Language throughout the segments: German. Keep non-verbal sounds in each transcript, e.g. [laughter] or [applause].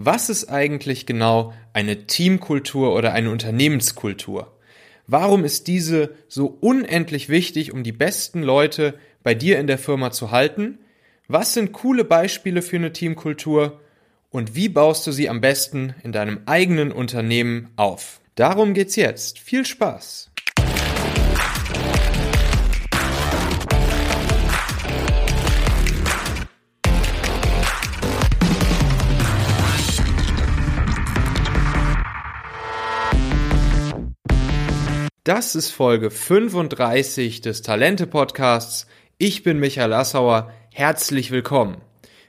Was ist eigentlich genau eine Teamkultur oder eine Unternehmenskultur? Warum ist diese so unendlich wichtig, um die besten Leute bei dir in der Firma zu halten? Was sind coole Beispiele für eine Teamkultur? Und wie baust du sie am besten in deinem eigenen Unternehmen auf? Darum geht's jetzt. Viel Spaß! Das ist Folge 35 des Talente Podcasts. Ich bin Michael Assauer. Herzlich willkommen.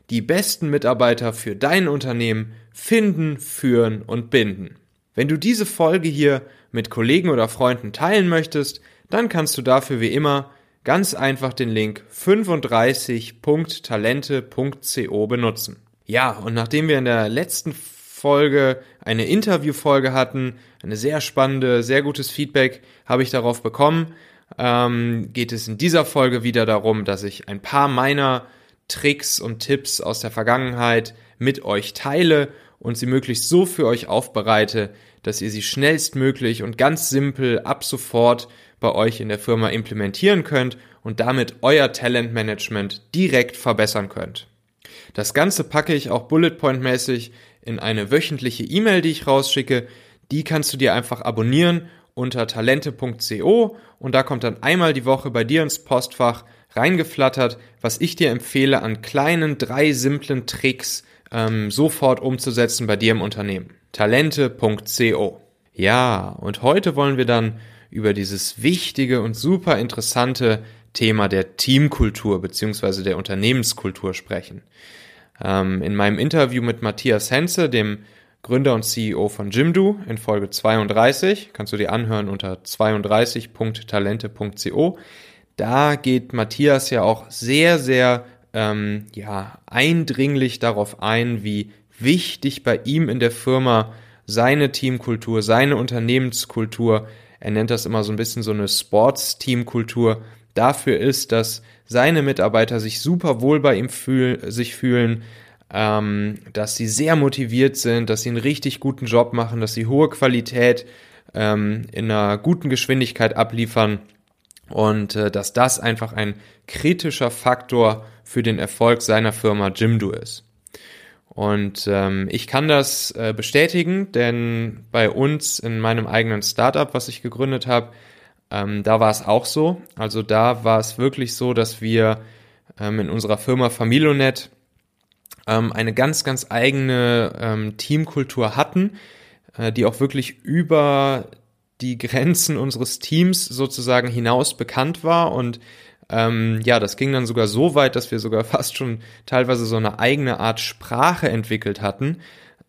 Die besten Mitarbeiter für dein Unternehmen finden, führen und binden. Wenn du diese Folge hier mit Kollegen oder Freunden teilen möchtest, dann kannst du dafür wie immer ganz einfach den Link 35.talente.co benutzen. Ja, und nachdem wir in der letzten Folge eine Interviewfolge hatten, eine sehr spannende, sehr gutes Feedback habe ich darauf bekommen. Ähm, geht es in dieser Folge wieder darum, dass ich ein paar meiner Tricks und Tipps aus der Vergangenheit mit euch teile und sie möglichst so für euch aufbereite, dass ihr sie schnellstmöglich und ganz simpel ab sofort bei euch in der Firma implementieren könnt und damit euer Talentmanagement direkt verbessern könnt. Das Ganze packe ich auch bullet point mäßig in eine wöchentliche E-Mail, die ich rausschicke. Die kannst du dir einfach abonnieren unter talente.co und da kommt dann einmal die Woche bei dir ins Postfach reingeflattert, was ich dir empfehle an kleinen, drei simplen Tricks ähm, sofort umzusetzen bei dir im Unternehmen. Talente.co. Ja, und heute wollen wir dann über dieses wichtige und super interessante Thema der Teamkultur beziehungsweise der Unternehmenskultur sprechen. Ähm, in meinem Interview mit Matthias Henze, dem Gründer und CEO von Jimdo in Folge 32, kannst du dir anhören unter 32.talente.co. Da geht Matthias ja auch sehr, sehr ähm, ja, eindringlich darauf ein, wie wichtig bei ihm in der Firma seine Teamkultur, seine Unternehmenskultur, er nennt das immer so ein bisschen so eine Sports-Teamkultur, dafür ist, dass seine Mitarbeiter sich super wohl bei ihm fühl sich fühlen, ähm, dass sie sehr motiviert sind, dass sie einen richtig guten Job machen, dass sie hohe Qualität ähm, in einer guten Geschwindigkeit abliefern und äh, dass das einfach ein kritischer Faktor für den Erfolg seiner Firma Jimdo ist. Und ähm, ich kann das äh, bestätigen, denn bei uns in meinem eigenen Startup, was ich gegründet habe, ähm, da war es auch so. Also da war es wirklich so, dass wir ähm, in unserer Firma Familionet ähm, eine ganz, ganz eigene ähm, Teamkultur hatten, äh, die auch wirklich über die Grenzen unseres Teams sozusagen hinaus bekannt war und ähm, ja, das ging dann sogar so weit, dass wir sogar [laughs] fast schon teilweise so eine eigene Art Sprache entwickelt hatten,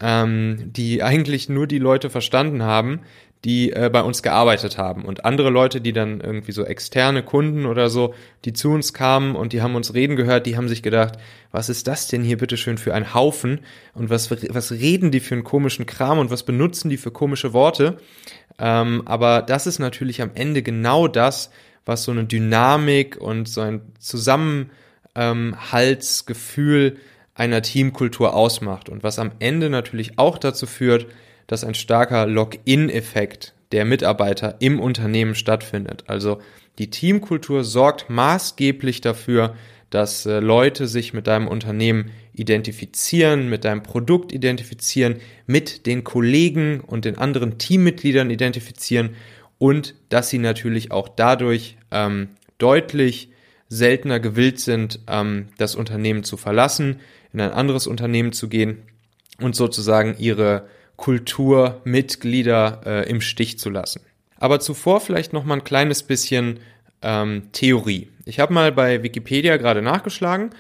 ähm, die eigentlich nur die Leute verstanden haben, die äh, bei uns gearbeitet haben. Und andere Leute, die dann irgendwie so externe Kunden oder so, die zu uns kamen und die haben uns reden gehört, die haben sich gedacht, was ist das denn hier bitteschön für ein Haufen? Und was, was reden die für einen komischen Kram und was benutzen die für komische Worte? Ähm, aber das ist natürlich am Ende genau das, was so eine Dynamik und so ein Zusammenhaltsgefühl einer Teamkultur ausmacht und was am Ende natürlich auch dazu führt, dass ein starker Login-Effekt der Mitarbeiter im Unternehmen stattfindet. Also die Teamkultur sorgt maßgeblich dafür, dass äh, Leute sich mit deinem Unternehmen identifizieren, mit deinem Produkt identifizieren, mit den Kollegen und den anderen Teammitgliedern identifizieren und dass sie natürlich auch dadurch ähm, deutlich seltener gewillt sind, ähm, das Unternehmen zu verlassen, in ein anderes Unternehmen zu gehen und sozusagen ihre Kulturmitglieder äh, im Stich zu lassen. Aber zuvor vielleicht noch mal ein kleines bisschen ähm, Theorie. Ich habe mal bei Wikipedia gerade nachgeschlagen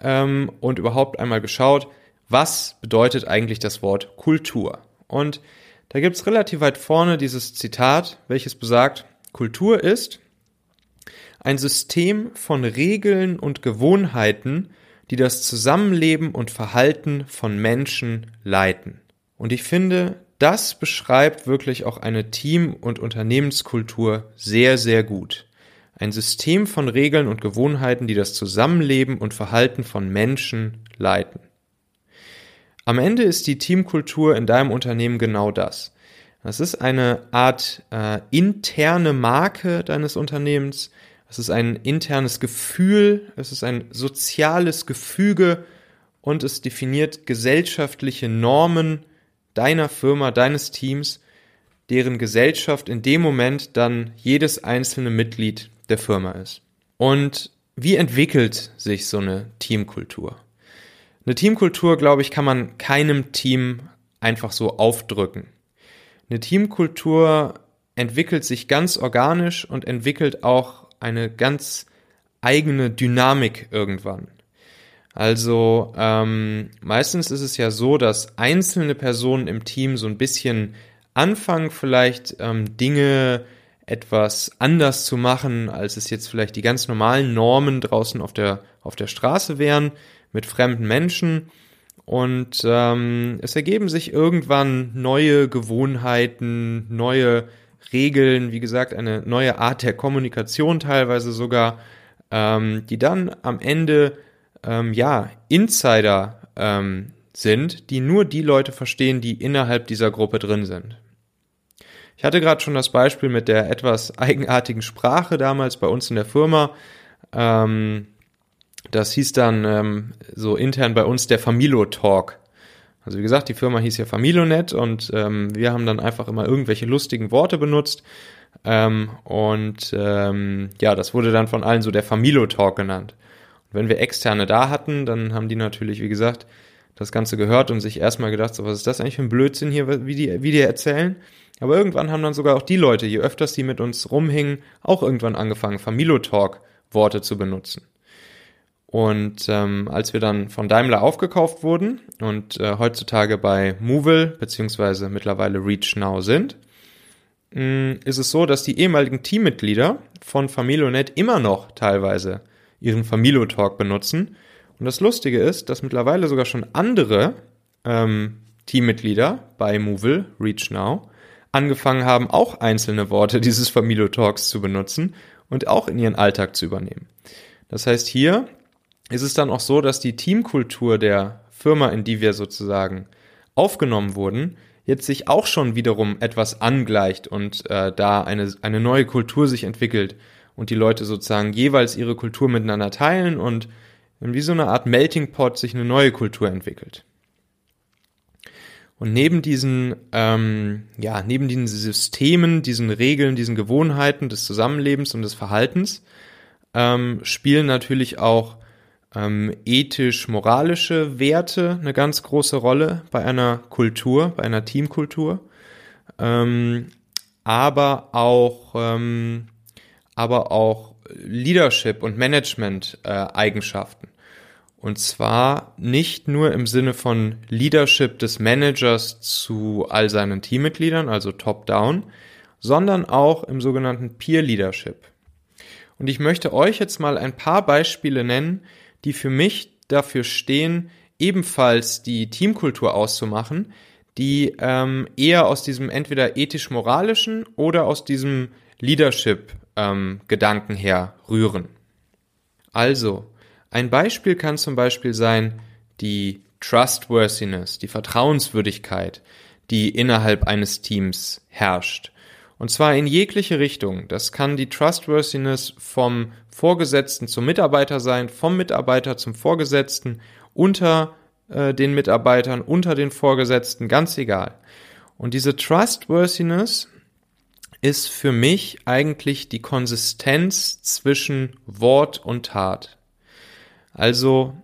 ähm, und überhaupt einmal geschaut, was bedeutet eigentlich das Wort Kultur. Und da gibt's relativ weit vorne dieses Zitat, welches besagt, Kultur ist ein System von Regeln und Gewohnheiten, die das Zusammenleben und Verhalten von Menschen leiten. Und ich finde, das beschreibt wirklich auch eine Team- und Unternehmenskultur sehr, sehr gut. Ein System von Regeln und Gewohnheiten, die das Zusammenleben und Verhalten von Menschen leiten. Am Ende ist die Teamkultur in deinem Unternehmen genau das. Das ist eine Art äh, interne Marke deines Unternehmens. Es ist ein internes Gefühl, es ist ein soziales Gefüge und es definiert gesellschaftliche Normen deiner Firma, deines Teams, deren Gesellschaft in dem Moment dann jedes einzelne Mitglied der Firma ist. Und wie entwickelt sich so eine Teamkultur? Eine Teamkultur, glaube ich, kann man keinem Team einfach so aufdrücken. Eine Teamkultur entwickelt sich ganz organisch und entwickelt auch eine ganz eigene Dynamik irgendwann. Also ähm, meistens ist es ja so, dass einzelne Personen im Team so ein bisschen anfangen, vielleicht ähm, Dinge etwas anders zu machen, als es jetzt vielleicht die ganz normalen Normen draußen auf der, auf der Straße wären, mit fremden Menschen. Und ähm, es ergeben sich irgendwann neue Gewohnheiten, neue Regeln, wie gesagt, eine neue Art der Kommunikation teilweise sogar, ähm, die dann am Ende ähm, ja Insider ähm, sind, die nur die Leute verstehen, die innerhalb dieser Gruppe drin sind. Ich hatte gerade schon das Beispiel mit der etwas eigenartigen Sprache damals bei uns in der Firma. Ähm, das hieß dann ähm, so intern bei uns der Familo-Talk. Also wie gesagt, die Firma hieß ja Familonet und ähm, wir haben dann einfach immer irgendwelche lustigen Worte benutzt. Ähm, und ähm, ja, das wurde dann von allen so der Familo-Talk genannt. Wenn wir Externe da hatten, dann haben die natürlich, wie gesagt, das Ganze gehört und sich erstmal gedacht, so was ist das eigentlich für ein Blödsinn hier, wie die, wie die erzählen. Aber irgendwann haben dann sogar auch die Leute, je öfters die mit uns rumhingen, auch irgendwann angefangen, Familotalk-Worte zu benutzen. Und ähm, als wir dann von Daimler aufgekauft wurden und äh, heutzutage bei Movil beziehungsweise mittlerweile Reach Now sind, mh, mm, ist es so, dass die ehemaligen Teammitglieder von Familonet immer noch teilweise ihren Familo-Talk benutzen. Und das Lustige ist, dass mittlerweile sogar schon andere ähm, Teammitglieder bei Movil, Reach Now, angefangen haben, auch einzelne Worte [laughs] dieses Familio-Talks zu benutzen und auch in ihren Alltag zu übernehmen. Das heißt, hier ist es dann auch so, dass die Teamkultur der Firma, in die wir sozusagen aufgenommen wurden, jetzt sich auch schon wiederum etwas angleicht und äh, da eine, eine neue Kultur sich entwickelt und die Leute sozusagen jeweils ihre Kultur miteinander teilen und wie so eine Art Melting Pot sich eine neue Kultur entwickelt. Und neben diesen, ähm, ja, neben diesen Systemen, diesen Regeln, diesen Gewohnheiten des Zusammenlebens und des Verhaltens ähm, spielen natürlich auch ähm, ethisch-moralische Werte eine ganz große Rolle bei einer Kultur, bei einer Teamkultur, ähm, aber auch, ähm, aber auch Leadership und Management-Eigenschaften. Äh, und zwar nicht nur im Sinne von Leadership des Managers zu all seinen Teammitgliedern, also top-down, sondern auch im sogenannten Peer Leadership. Und ich möchte euch jetzt mal ein paar Beispiele nennen, die für mich dafür stehen, ebenfalls die Teamkultur auszumachen, die ähm, eher aus diesem entweder ethisch-moralischen oder aus diesem Leadership-Gedanken ähm, her rühren. Also, ein Beispiel kann zum Beispiel sein die Trustworthiness, die Vertrauenswürdigkeit, die innerhalb eines Teams herrscht. Und zwar in jegliche Richtung. Das kann die Trustworthiness vom Vorgesetzten zum Mitarbeiter sein, vom Mitarbeiter zum Vorgesetzten, unter äh, den Mitarbeitern, unter den Vorgesetzten, ganz egal. Und diese Trustworthiness ist für mich eigentlich die Konsistenz zwischen Wort und Tat. Also,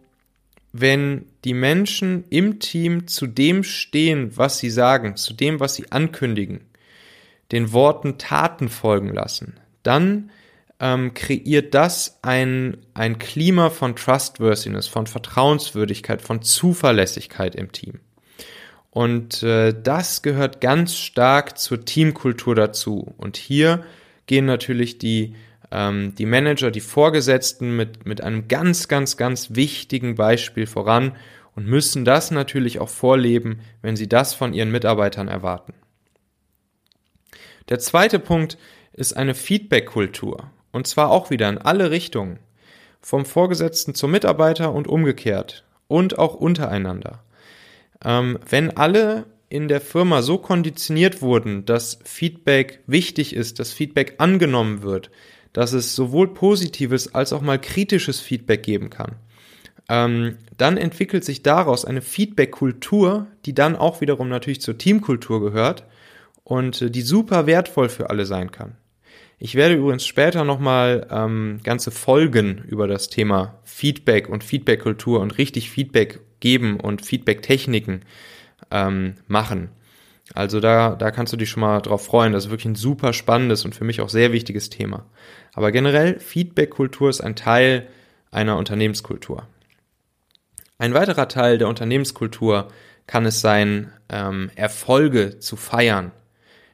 wenn die Menschen im Team zu dem stehen, was sie sagen, zu dem, was sie ankündigen, den Worten Taten folgen lassen, dann ähm, kreiert das ein, ein Klima von Trustworthiness, von Vertrauenswürdigkeit, von Zuverlässigkeit im Team. Und äh, das gehört ganz stark zur Teamkultur dazu. Und hier gehen natürlich die ähm, die Manager, die Vorgesetzten mit, mit einem ganz, ganz, ganz wichtigen Beispiel voran und müssen das natürlich auch vorleben, wenn sie das von ihren Mitarbeitern erwarten. Der zweite Punkt ist eine Feedback-Kultur. Und zwar auch wieder in alle Richtungen. Vom Vorgesetzten zum Mitarbeiter und umgekehrt. Und auch untereinander. Ähm, wenn alle in der Firma so konditioniert wurden, dass Feedback wichtig ist, dass Feedback angenommen wird, dass es sowohl positives als auch mal kritisches Feedback geben kann, ähm, dann entwickelt sich daraus eine Feedback-Kultur, die dann auch wiederum natürlich zur Teamkultur gehört und äh, die super wertvoll für alle sein kann. Ich werde übrigens später nochmal ähm, ganze Folgen über das Thema Feedback und Feedback-Kultur und richtig Feedback geben und Feedback-Techniken ähm, machen. Also da, da kannst du dich schon mal drauf freuen. Das ist wirklich ein super spannendes und für mich auch sehr wichtiges Thema. Aber generell, Feedback-Kultur ist ein Teil einer Unternehmenskultur. Ein weiterer Teil der Unternehmenskultur kann es sein, ähm, Erfolge zu feiern.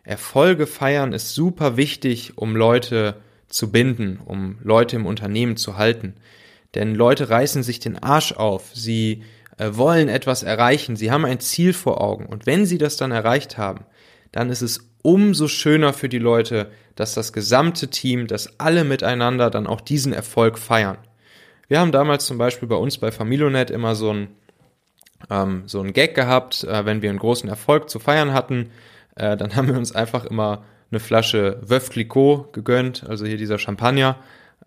Erfolge feiern ist super wichtig, um Leute zu binden, um Leute im Unternehmen zu halten. Denn Leute reißen sich den Arsch auf, sie wollen etwas erreichen, sie haben ein Ziel vor Augen. Und wenn sie das dann erreicht haben, dann ist es umso schöner für die Leute, dass das gesamte Team, dass alle miteinander dann auch diesen Erfolg feiern. Wir haben damals zum Beispiel bei uns bei Familonet immer so ein, ähm, so ein Gag gehabt, äh, wenn wir einen großen Erfolg zu feiern hatten, äh, dann [laughs] haben wir uns einfach immer eine Flasche Veuve Clicquot gegönnt, also hier dieser Champagner,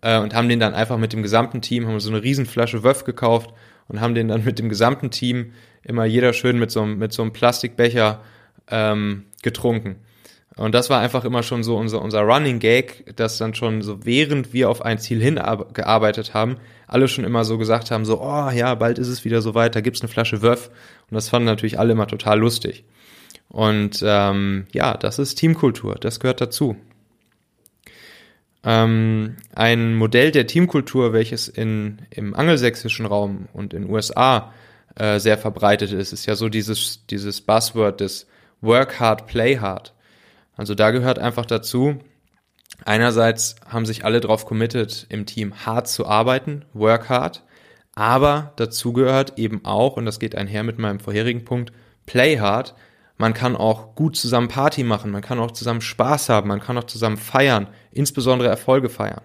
äh, und haben den dann einfach mit dem gesamten Team, haben so eine Riesenflasche Veuve gekauft und haben den dann mit dem gesamten Team immer jeder schön mit so, einem, mit so einem Plastikbecher ähm, getrunken. Und das war einfach immer schon so unser, unser Running Gag, dass dann schon so während wir auf ein Ziel hingearbeitet haben, alle schon immer so gesagt haben, so, oh ja, bald ist es wieder so weit, da gibt's eine Flasche Wöff. Und das fanden natürlich alle immer total lustig. Und ähm, ja, das ist Teamkultur, das gehört dazu. Ähm, ein Modell der Teamkultur, welches in, im angelsächsischen Raum und in USA äh, sehr verbreitet ist, ist ja so dieses, dieses Buzzword des Work hard, play hard. Also da gehört einfach dazu, einerseits haben sich alle drauf committed, im Team hart zu arbeiten, work hard, aber dazu gehört eben auch, und das geht einher mit meinem vorherigen Punkt, play hard, man kann auch gut zusammen Party machen, man kann auch zusammen Spaß haben, man kann auch zusammen feiern, insbesondere Erfolge feiern.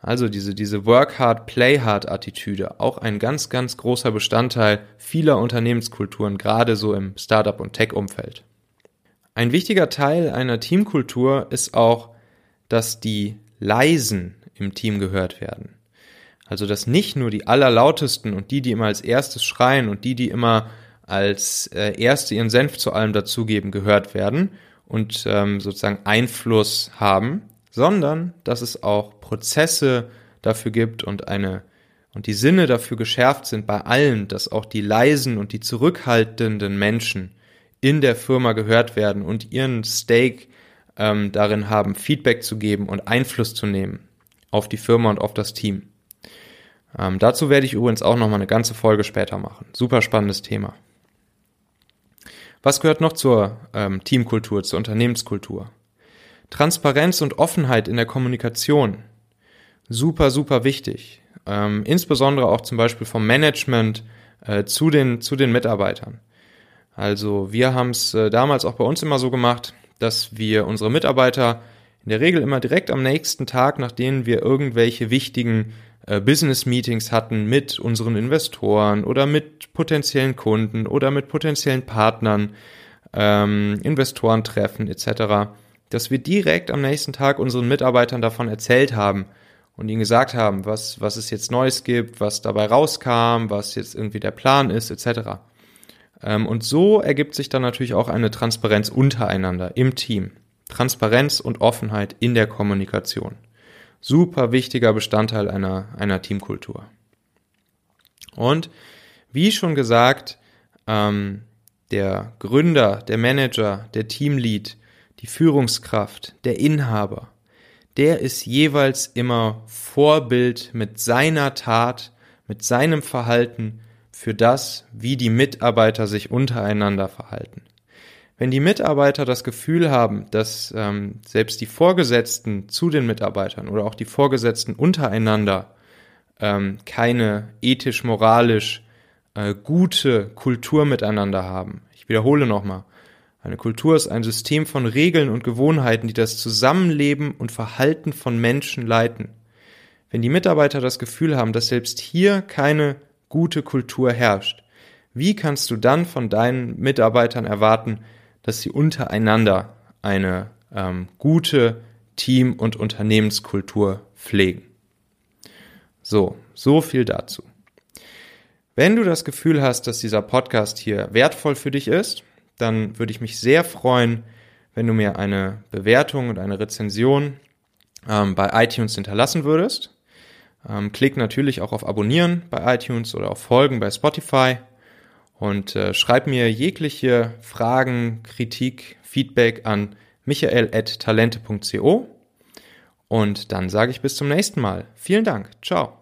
Also diese, diese Work hard, play hard Attitüde, auch ein ganz, ganz großer Bestandteil vieler Unternehmenskulturen, gerade so im Startup- und Tech-Umfeld. Ein wichtiger Teil einer Teamkultur ist auch, dass die Leisen im Team gehört werden. Also, dass nicht nur die allerlautesten und die, die immer als erstes schreien und die, die immer als äh, Erste ihren Senf zu allem dazugeben, gehört werden und ähm, sozusagen Einfluss haben, sondern dass es auch Prozesse dafür gibt und eine und die Sinne dafür geschärft sind bei allen, dass auch die leisen und die zurückhaltenden Menschen in der Firma gehört werden und ihren Stake ähm, darin haben, Feedback zu geben und Einfluss zu nehmen auf die Firma und auf das Team. Ähm, dazu werde ich übrigens auch noch mal eine ganze Folge später machen. Super spannendes Thema. Was gehört noch zur ähm, Teamkultur, zur Unternehmenskultur? Transparenz und Offenheit in der Kommunikation. Super, super wichtig. Ähm, insbesondere auch zum Beispiel vom Management äh, zu, den, zu den Mitarbeitern. Also wir haben es äh, damals auch bei uns immer so gemacht, dass wir unsere Mitarbeiter in der Regel immer direkt am nächsten Tag, nachdem wir irgendwelche wichtigen äh, Business Meetings hatten mit unseren Investoren oder mit potenziellen Kunden oder mit potenziellen Partnern, ähm, Investorentreffen etc., dass wir direkt am nächsten Tag unseren Mitarbeitern davon erzählt haben und ihnen gesagt haben, was, was es jetzt Neues gibt, was dabei rauskam, was jetzt irgendwie der Plan ist etc. Ähm, und so ergibt sich dann natürlich auch eine Transparenz untereinander im Team. Transparenz und Offenheit in der Kommunikation super wichtiger Bestandteil einer, einer Teamkultur. Und wie schon gesagt, ähm, der Gründer, der Manager, der Teamlead, die Führungskraft, der Inhaber, der ist jeweils immer Vorbild mit seiner Tat, mit seinem Verhalten für das, wie die Mitarbeiter sich untereinander verhalten. Wenn die Mitarbeiter das Gefühl haben, dass ähm, selbst die Vorgesetzten zu den Mitarbeitern oder auch die Vorgesetzten untereinander ähm, keine ethisch-moralisch äh, gute Kultur miteinander haben. Ich wiederhole nochmal. Eine Kultur ist ein System von Regeln und Gewohnheiten, die das Zusammenleben und Verhalten von Menschen leiten. Wenn die Mitarbeiter das Gefühl haben, dass selbst hier keine gute Kultur herrscht, wie kannst du dann von deinen Mitarbeitern erwarten, dass sie untereinander eine ähm, gute Team- und Unternehmenskultur pflegen? So, so viel dazu. Wenn du das Gefühl hast, dass dieser Podcast hier wertvoll für dich ist, dann würde ich mich sehr freuen, wenn du mir eine Bewertung und eine Rezension ähm, bei iTunes hinterlassen würdest. Ähm, klick natürlich auch auf Abonnieren bei iTunes oder auf Folgen bei Spotify und äh, schreib mir jegliche Fragen, Kritik, Feedback an michael.talente.co und dann sage ich bis zum nächsten Mal. Vielen Dank. Ciao.